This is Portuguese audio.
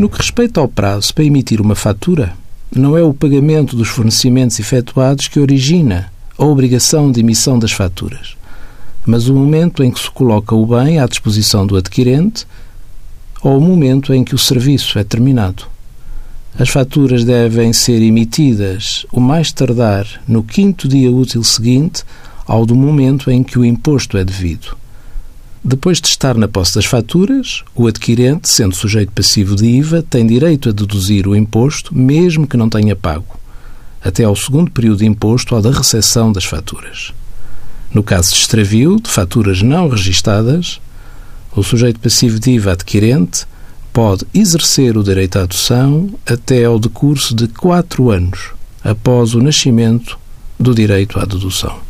No que respeita ao prazo para emitir uma fatura, não é o pagamento dos fornecimentos efetuados que origina a obrigação de emissão das faturas, mas o momento em que se coloca o bem à disposição do adquirente ou o momento em que o serviço é terminado. As faturas devem ser emitidas o mais tardar no quinto dia útil seguinte ao do momento em que o imposto é devido. Depois de estar na posse das faturas, o adquirente, sendo sujeito passivo de IVA, tem direito a deduzir o imposto, mesmo que não tenha pago, até ao segundo período de imposto ou da recepção das faturas. No caso de extravio de faturas não registadas, o sujeito passivo de IVA adquirente pode exercer o direito à adoção até ao decurso de quatro anos após o nascimento do direito à dedução.